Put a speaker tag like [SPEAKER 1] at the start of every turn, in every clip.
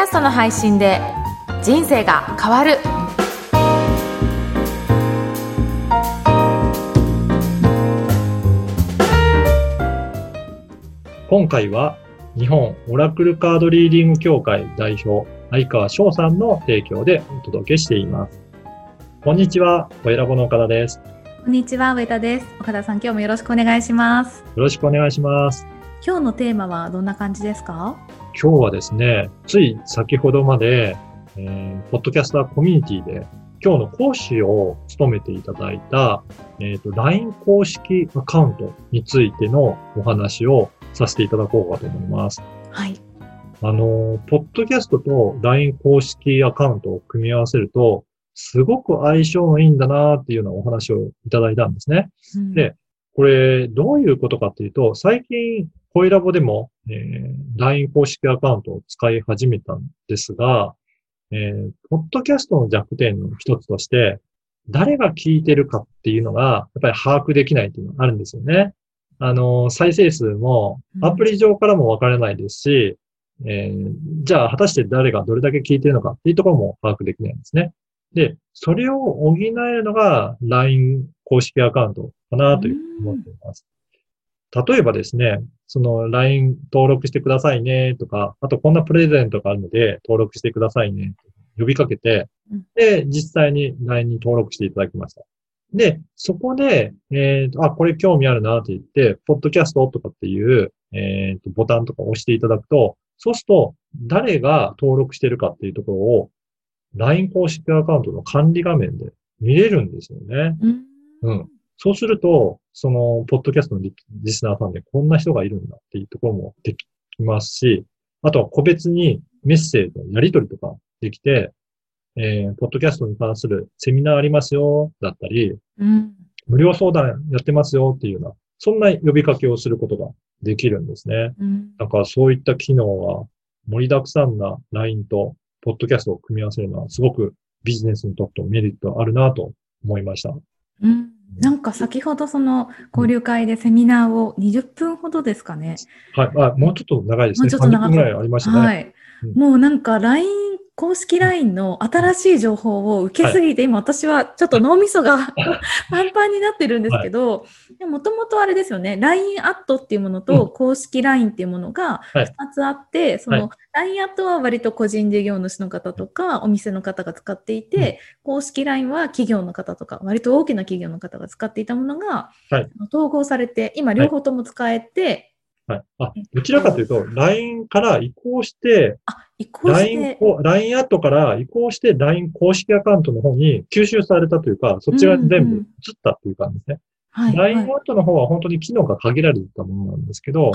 [SPEAKER 1] ャストの配信で人生が変わる
[SPEAKER 2] 今回は日本オラクルカードリーディング協会代表、相川翔さんの提供でお届けしています。こんにちは、お選ぼの岡田です。よ
[SPEAKER 3] こんにちは、上田です。岡田さん、今日もよろしくお願いします。
[SPEAKER 2] ろしくお願いします。
[SPEAKER 3] 今日のテーマはどんな感じですか？
[SPEAKER 2] 今日はですね、つい先ほどまで、えー、ポッドキャスターコミュニティで今日の講師を務めていただいた、えっ、と、LINE 公式アカウントについてのお話をさせていただこうかと思います。
[SPEAKER 3] はい。
[SPEAKER 2] あの、ポッドキャストと LINE 公式アカウントを組み合わせると、すごく相性のいいんだなっていうようなお話をいただいたんですね。
[SPEAKER 3] うん
[SPEAKER 2] でこれ、どういうことかっていうと、最近、コイラボでも、えー LINE 公式アカウントを使い始めたんですが、えーポッドキャストの弱点の一つとして、誰が聞いてるかっていうのが、やっぱり把握できないっていうのがあるんですよね。あの、再生数も
[SPEAKER 3] うん
[SPEAKER 2] アプリ上からもわからないですし、えーじゃあ果たして誰がどれだけ聞いてるのかっていうところも把握できないんですね。で、それを補えるのが LINE 公式アカウントかなというふうに思っています。例えばですね、その LINE 登録してくださいねとか、あとこんなプレゼントがあるので登録してくださいねと呼びかけて
[SPEAKER 3] うん、
[SPEAKER 2] で、実際に LINE に登録していただきました。で、そこで、えっ、と、あ、これ興味あるなって言って、ポッドキャストとかっていう、えっ、と、ボタンとかを押していただくと、そうすると、誰が登録してるかっていうところを、LINE 公式アカウントの管理画面で見れるんですよね。
[SPEAKER 3] うん。
[SPEAKER 2] うん。そうすると、その、ポッドキャストのリリスナーさんでこんな人がいるんだっていうところもできますし、あとは個別にメッセージのやり取りとかできて、えー、ポッドキャストに関するセミナーありますよ、だったり、
[SPEAKER 3] うん。
[SPEAKER 2] 無料相談やってますよっていうような、そんな呼びかけをすることができるんですね。
[SPEAKER 3] うん。
[SPEAKER 2] なんかそういった機能は盛りだくさんな LINE とポッドキャストを組み合わせるのはすごくビジネスにとってもメリットあるなと思いました。
[SPEAKER 3] うん。なんか先ほどその交流会でセミナーを20分ほどですかね。
[SPEAKER 2] はい。あ、もうちょっと長いですね。
[SPEAKER 3] もうちょっと長
[SPEAKER 2] 30分ぐらいありましたね。
[SPEAKER 3] はい
[SPEAKER 2] うん。
[SPEAKER 3] もうなんか LINE、公式 LINE の新しい情報を受けすぎて、今私はちょっと脳みそがパンパンになってるんですけど、もともとあれですよね、LINE アットっていうもの
[SPEAKER 2] う
[SPEAKER 3] と公式 LINE っていうものが
[SPEAKER 2] はい。
[SPEAKER 3] 2つあって、そ
[SPEAKER 2] は
[SPEAKER 3] の LINE アットは割と個人事業主の方とかお店の方が使っていて、公式 LINE は企業の方とか、割と大きな企業の方が使っていたものが、
[SPEAKER 2] はい。
[SPEAKER 3] 統合されて、今両方とも使えて、
[SPEAKER 2] はい。あ、どちらかというと、LINE から移行して、
[SPEAKER 3] あ、移行し
[SPEAKER 2] LINE
[SPEAKER 3] て、
[SPEAKER 2] を、LINE アットから移行して LINE 公式アカウントの方に吸収されたというか、そっちが全部移ったという感じですね。
[SPEAKER 3] はい、
[SPEAKER 2] LINE
[SPEAKER 3] はい。
[SPEAKER 2] アットの方は本当に機能が限られたものなんですけど、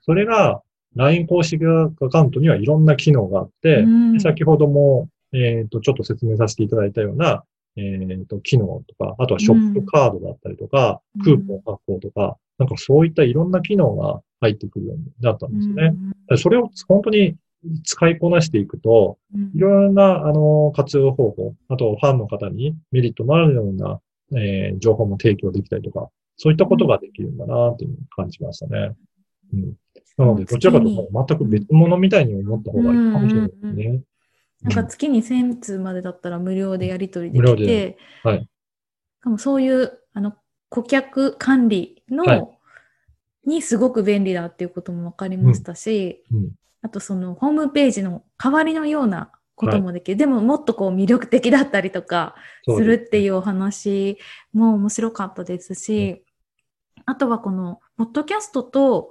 [SPEAKER 2] それが LINE 公式アカウントにはいろんな機能があって、
[SPEAKER 3] うん。
[SPEAKER 2] で先ほども、えっ、と、ちょっと説明させていただいたような、えっ、と、機能とか、あとはショップカードだったりとか、
[SPEAKER 3] うん。
[SPEAKER 2] クーポン発行とか、なんかそういったいろんな機能が入ってくるようになったんですよね。それを本当に使いこなしていくと、
[SPEAKER 3] うん。
[SPEAKER 2] いろんな、あの、活用方法、あとファンの方にメリットのあるような、えー情報も提供できたりとか、そういったことができるんだな、という感じましたね。うん。なので、どちらかというと全く別物みたいに思った方がいいかもしれないですね。
[SPEAKER 3] なんか月に1000通までだったら無料でやり取りできて、
[SPEAKER 2] ではい。
[SPEAKER 3] もそういうあの顧客管理の、
[SPEAKER 2] はい。
[SPEAKER 3] にすごく便利だっていうことも分かりましたし、
[SPEAKER 2] うん
[SPEAKER 3] あとそのホームページの代わりのようなこともできる。でももっとこう魅力的だったりとかするっていうお話も面白かったですし、あとはこの、ポッドキャストと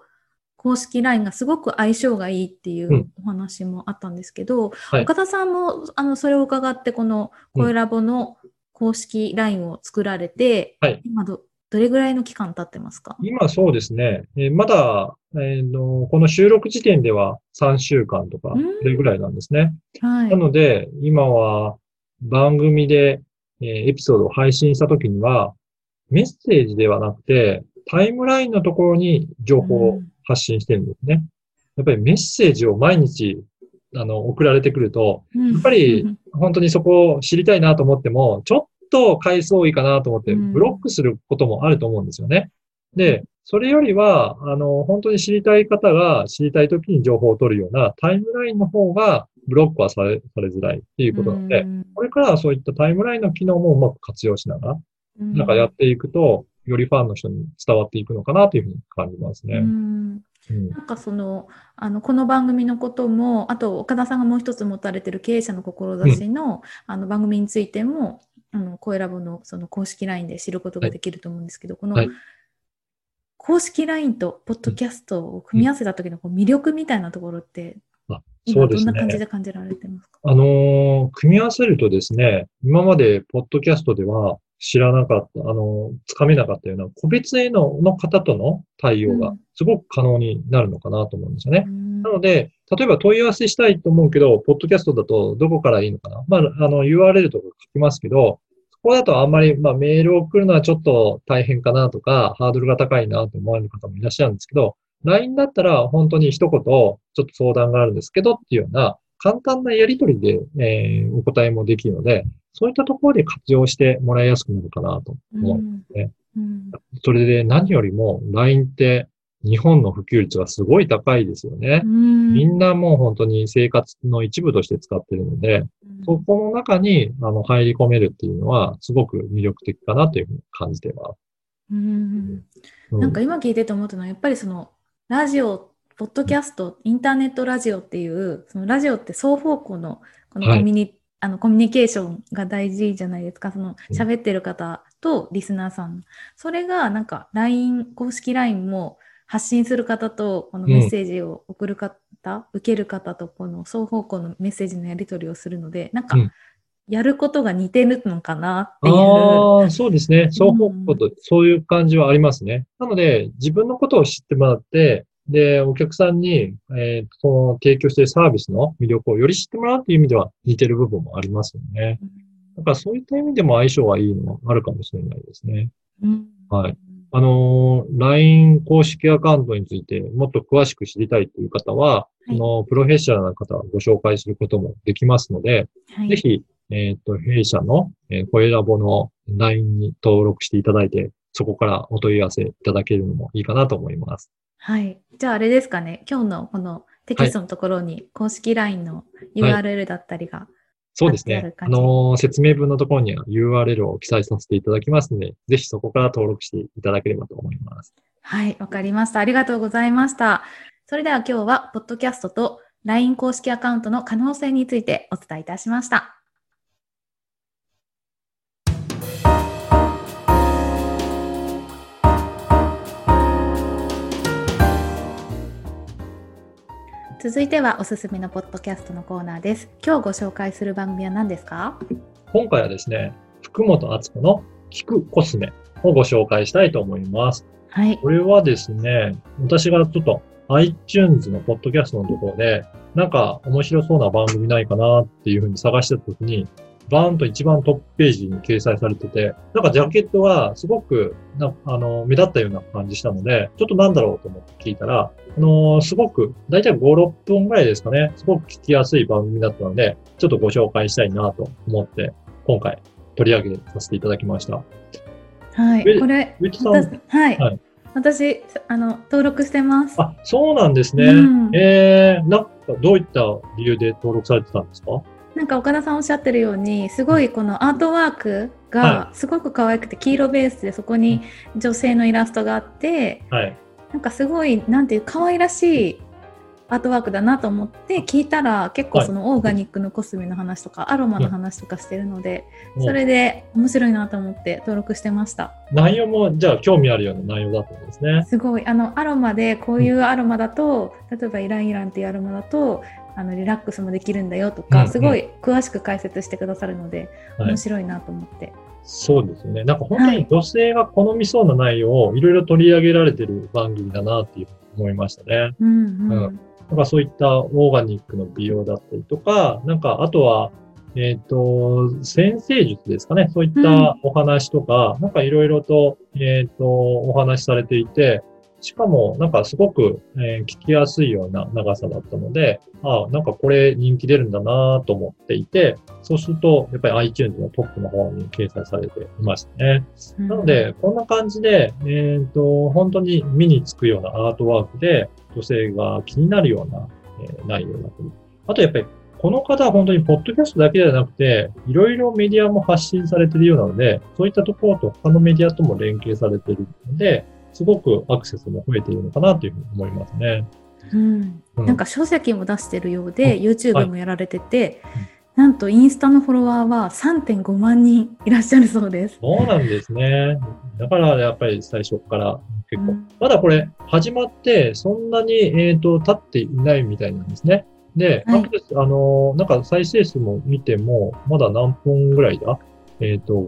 [SPEAKER 3] 公式 LINE がすごく相性がいいっていううん。お話もあったんですけど、
[SPEAKER 2] はい。
[SPEAKER 3] 岡田さんもあのそれを伺って、この声ラボの公式 LINE を作られて、
[SPEAKER 2] はい。
[SPEAKER 3] 今どどれぐらいの期間経ってますか？
[SPEAKER 2] 今そうですね、えーまだ、えーの、この収録時点では3週間とか
[SPEAKER 3] うん、
[SPEAKER 2] それぐらいなんですね。
[SPEAKER 3] はい
[SPEAKER 2] な。ので、今は番組で、えーエピソードを配信したときには、メッセージではなくて、タイムラインのところに情報を発信してるんですね。やっぱりメッセージを毎日、あの、送られてくると、
[SPEAKER 3] うん
[SPEAKER 2] やっぱり本当にそこを知りたいなと思っても、ちょっと回数多いかなと思って、
[SPEAKER 3] うん
[SPEAKER 2] ブロックすることもあると思うんですよね。で、それよりは、あの、本当に知りたい方が知りたい時に情報を取るようなタイムラインの方がブロックはされされづらいっていうことなので、
[SPEAKER 3] うん。
[SPEAKER 2] これからはそういったタイムラインの機能もうまく活用しながら、なんかやっていくと、よりファンの人に伝わっていくのかなというふうに感じますね。
[SPEAKER 3] うん。
[SPEAKER 2] うん。
[SPEAKER 3] なんかそのあのこの番組のこともあと岡田さんがもう一つ持たれてる経営者の志の,、あの番組についてもあの声ラボのその公式 LINE で知ることができると思うんですけど、この
[SPEAKER 2] はい
[SPEAKER 3] 公式 LINE とポッドキャストを組み合わせた時のこう魅力みたいなところって
[SPEAKER 2] あ
[SPEAKER 3] 今どんな感じ
[SPEAKER 2] ね。
[SPEAKER 3] で感じられてますか？
[SPEAKER 2] あのー組み合わせるとですね、今までポッドキャストでは知らなかった、あのーつかめなかったような個別へのの方との対応が
[SPEAKER 3] うん。
[SPEAKER 2] すごく可能になるのかなと思うんですよね。
[SPEAKER 3] うん。
[SPEAKER 2] なので、例えば問い合わせしたいと思うけど、ポッドキャストだとどこからいいのかな？まあ、あの、URL とか書きますけど、そこだとあんまり、まあ、メールを送るのはちょっと大変かなとか、ハードルが高いなと思われる方もいらっしゃるんですけど、LINE だったら本当に一言、ちょっと相談があるんですけどっていうような、簡単なやり取りで、えーお答えもできるので、そういったところで活用してもらいやすくなるかなと思う。
[SPEAKER 3] うん
[SPEAKER 2] ね
[SPEAKER 3] うん
[SPEAKER 2] それで何よりも LINE って日本の普及率がすごい高いですよね。
[SPEAKER 3] うん
[SPEAKER 2] みんなもう本当に生活の一部として使ってるので、そこの中にあの入り込めるっていうのはすごく魅力的かなというふうに感じています。
[SPEAKER 3] うん
[SPEAKER 2] う
[SPEAKER 3] なんか今聞いてて思ったのはやっぱりそのラジオ、ポッドキャスト、インターネットラジオっていうそのラジオって双方向のこの
[SPEAKER 2] はい
[SPEAKER 3] コミュニ、あのコミュニケーションが大事じゃないですか。その
[SPEAKER 2] うん
[SPEAKER 3] 喋ってる方とリスナーさん。それがなんか LINE、公式 LINE も発信する方とこのメッセージを送る方、受ける方とこの双方向のメッセージのやり取りをするので、なんか
[SPEAKER 2] うん
[SPEAKER 3] やることが似てるのかなっていう。
[SPEAKER 2] ああ、そうですね。双方向と、そういう感じはありますね。なので、自分のことを知ってもらって、で、お客さんに、えーその提供しているサービスの魅力をより知ってもらうという意味では似てる部分もありますよね。だからそういった意味でも相性はいいのはあるかもしれないですね。
[SPEAKER 3] うん
[SPEAKER 2] はい。あのー、LINE 公式アカウントについてもっと詳しく知りたいという方は、
[SPEAKER 3] はい
[SPEAKER 2] そのプロフェッショナルな方をご紹介することもできますので、
[SPEAKER 3] はい
[SPEAKER 2] ぜひ、えっ、と、弊社の、えー、声ラボの LINE に登録していただいて、そこからお問い合わせいただけるのもいいかなと思います。
[SPEAKER 3] はい。じゃああれですかね、今日のこのテキストのところに公式 LINE の URL だったりが、
[SPEAKER 2] そうですね。あのー説明文のところには URL を記載させていただきますので、ぜひそこから登録していただければと思います。
[SPEAKER 3] はい、わかりました。ありがとうございました。それでは今日は、ポッドキャストと LINE 公式アカウントの可能性についてお伝えいたしました。続いてはおすすめのポッドキャストのコーナーです。今日ご紹介する番組は何ですか？
[SPEAKER 2] 今回はですね、福本敦子の聞くコスメをご紹介したいと思います。
[SPEAKER 3] はい。
[SPEAKER 2] これはですね、私がちょっと iTunes のポッドキャストのところで、なんか面白そうな番組ないかなっていうふうに探してたときに、バーンと一番トップページに掲載されてて、なんかジャケットがすごくなあの目立ったような感じしたので、ちょっとなんだろうと思って聞いたら、あのーすごく、だいたい5、6分ぐらいですかね、すごく聞きやすい番組だったので、ちょっとご紹介したいなと思って、今回取り上げさせていただきました。
[SPEAKER 3] はい。
[SPEAKER 2] え
[SPEAKER 3] これ、
[SPEAKER 2] 上地さん
[SPEAKER 3] 私はい。
[SPEAKER 2] はい
[SPEAKER 3] 私、あの、登録してます。
[SPEAKER 2] あ、そうなんですね。
[SPEAKER 3] うん
[SPEAKER 2] えー、なんかどういった理由で登録されてたんですか？
[SPEAKER 3] なんか岡田さんおっしゃってるようにすごいこのアートワークが
[SPEAKER 2] は
[SPEAKER 3] すごく可愛くて黄色ベースでそこに女性のイラストがあって
[SPEAKER 2] はい。
[SPEAKER 3] なんかすごいなんていう可愛らしいアートワークだなと思って聞いたら結構そのオーガニックのコスメの話とかアロマの話とかしてるのでそれで面白いなと思って登録してました。
[SPEAKER 2] 内容も、じゃあ興味あるような内容だったんですね。
[SPEAKER 3] すごい。あのアロマでこういうアロマだと例えばイランイランっていうアロマだとあのリラックスもできるんだよと
[SPEAKER 2] うんうん
[SPEAKER 3] かすごい詳しく解説してくださるので
[SPEAKER 2] はい
[SPEAKER 3] 面。白いなと思って、
[SPEAKER 2] そうですよね。なんか本当に女性が好みそうな内容をいろいろ取り上げられてる番組だなっていう思いましたね。
[SPEAKER 3] うんうん
[SPEAKER 2] うんなんかそういったオーガニックの美容だったりとか、なんかあとは、えっ、と、先生術ですかね。そういったお話とか、なんかいろいろと、えっ、と、お話しされていて、しかも、なんかすごく、えー聞きやすいような長さだったので、ああ、なんかこれ人気出るんだなと思っていて、そうすると、やっぱり iTunes のトップの方に掲載されていましたね。
[SPEAKER 3] うん
[SPEAKER 2] なので、こんな感じで、えっ、と、本当に目につくようなアートワークで、女性が気になるような、えー内容だったり。あとやっぱりこの方は本当にポッドキャストだけではなくて、いろいろメディアも発信されているようなので、そういったところと他のメディアとも連携されているので、すごくアクセスも増えているのかなというふうに思いますね。
[SPEAKER 3] うん、
[SPEAKER 2] うん。
[SPEAKER 3] なんか書籍も出してるようで、
[SPEAKER 2] うん
[SPEAKER 3] YouTube もやられてて、
[SPEAKER 2] うん。
[SPEAKER 3] なんとインスタのフォロワーは3.5万人いらっしゃるそうです。
[SPEAKER 2] そうなんですね。だからやっぱり最初から結構、
[SPEAKER 3] うん。
[SPEAKER 2] まだこれ始まってそんなに、えっ、と、経っていないみたいなんですね。で、
[SPEAKER 3] はい。
[SPEAKER 2] あのーなんか再生数も見ても、まだ何本ぐらいだ？えっ、と、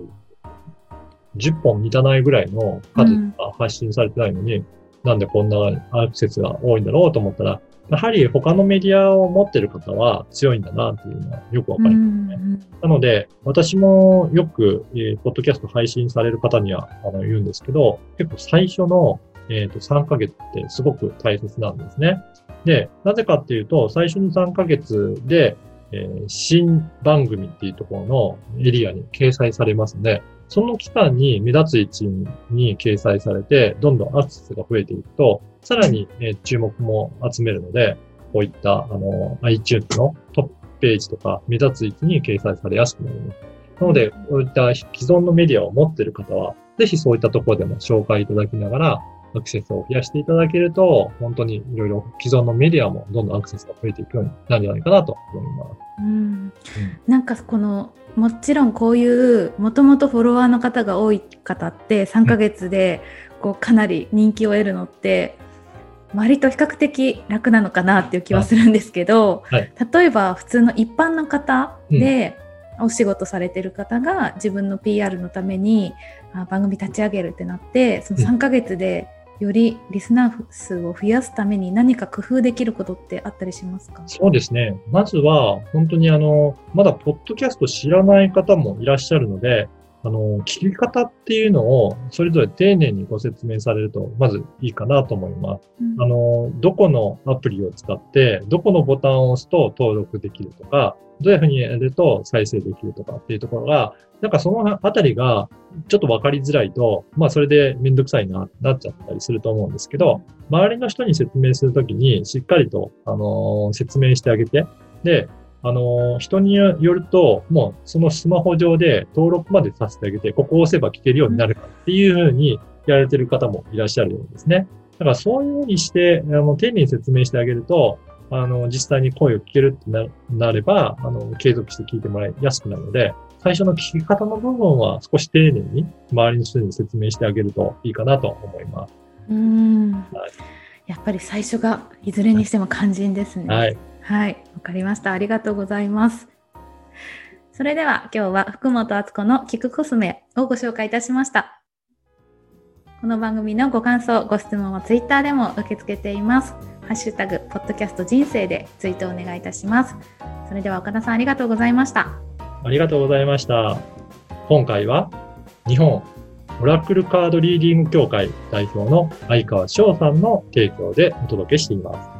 [SPEAKER 2] 10本満たないぐらいの数
[SPEAKER 3] うん
[SPEAKER 2] が発信されてないのに、なんでこんなアクセスが多いんだろうと思ったら、やはり他のメディアを持ってる方は強いんだなっていうのはよくわか
[SPEAKER 3] う
[SPEAKER 2] り
[SPEAKER 3] ん
[SPEAKER 2] ますね。なので、私もよく、えーポッドキャスト配信される方にはあの言うんですけど、結構最初の、えーと3ヶ月ってすごく大切なんですね。で、なぜかっていうと、最初の3ヶ月で、えー新番組っていうところのエリアに掲載されますので、その期間に目立つ位置に掲載されて、どんどんアクセスが増えていくと、さらに、えー注目も集めるので、こういった、あの、iTunes のトップページとか目立つ位置に掲載されやすくなります。なので、こういった既存のメディアを持っている方は、ぜひそういったところでも紹介いただきながら、アクセスを増やしていただけると、本当にいろいろ既存のメディアもどんどんアクセスが増えていくようになるんじゃないかなと思います。
[SPEAKER 3] うん。なんかこのもちろんこういうもともとフォロワーの方が多い方って3ヶ月でこうかなり人気を得るのって割と比較的楽なのかなっていう気はするんですけど、
[SPEAKER 2] はい。
[SPEAKER 3] 例えば普通の一般の方でお仕事されてる方が自分の PR のためにあ番組立ち上げるってなってその3ヶ月でよりリスナー数を増やすために何か工夫できることってあったりしますか？
[SPEAKER 2] そうですね。まずは、本当にあの、まだポッドキャスト知らない方もいらっしゃるので、あの、聞き方っていうのをそれぞれ丁寧にご説明されると、まずいいかなと思います。
[SPEAKER 3] うん
[SPEAKER 2] あの、どこのアプリを使って、どこのボタンを押すと登録できるとか、どういうふうにやると再生できるとかっていうところが、なんかそのあたりがちょっとわかりづらいと、まあそれでめんどくさいな、なっちゃったりすると思うんですけど、周りの人に説明するときにしっかりと、あのー説明してあげて、で、あのー人によると、もうそのスマホ上で登録までさせてあげて、ここを押せば聞けるようになるからっていうふうにやられてる方もいらっしゃるようですね。だからそういうふうにして、あの丁寧に説明してあげると、あの、実際に声を聞けるってななれば、あの、継続して聞いてもらいやすくなるので、最初の聞き方の部分は少し丁寧に周りの人に説明してあげるといいかなと思います。
[SPEAKER 3] うん
[SPEAKER 2] はい
[SPEAKER 3] やっぱり最初がいずれにしても肝心ですね。はい。
[SPEAKER 2] はい、
[SPEAKER 3] はいわかりました。ありがとうございます。それでは今日は福本敦子の聞くコスメをご紹介いたしました。この番組のご感想、ご質問はツイッターでも受け付けています。ハッシュタグ、ポッドキャスト人生でツイートお願いいたします。それでは岡田さんありがとうございました。
[SPEAKER 2] ありがとうございました。今回は日本オラクルカードリーディング協会代表の相川翔さんの提供でお届けしています。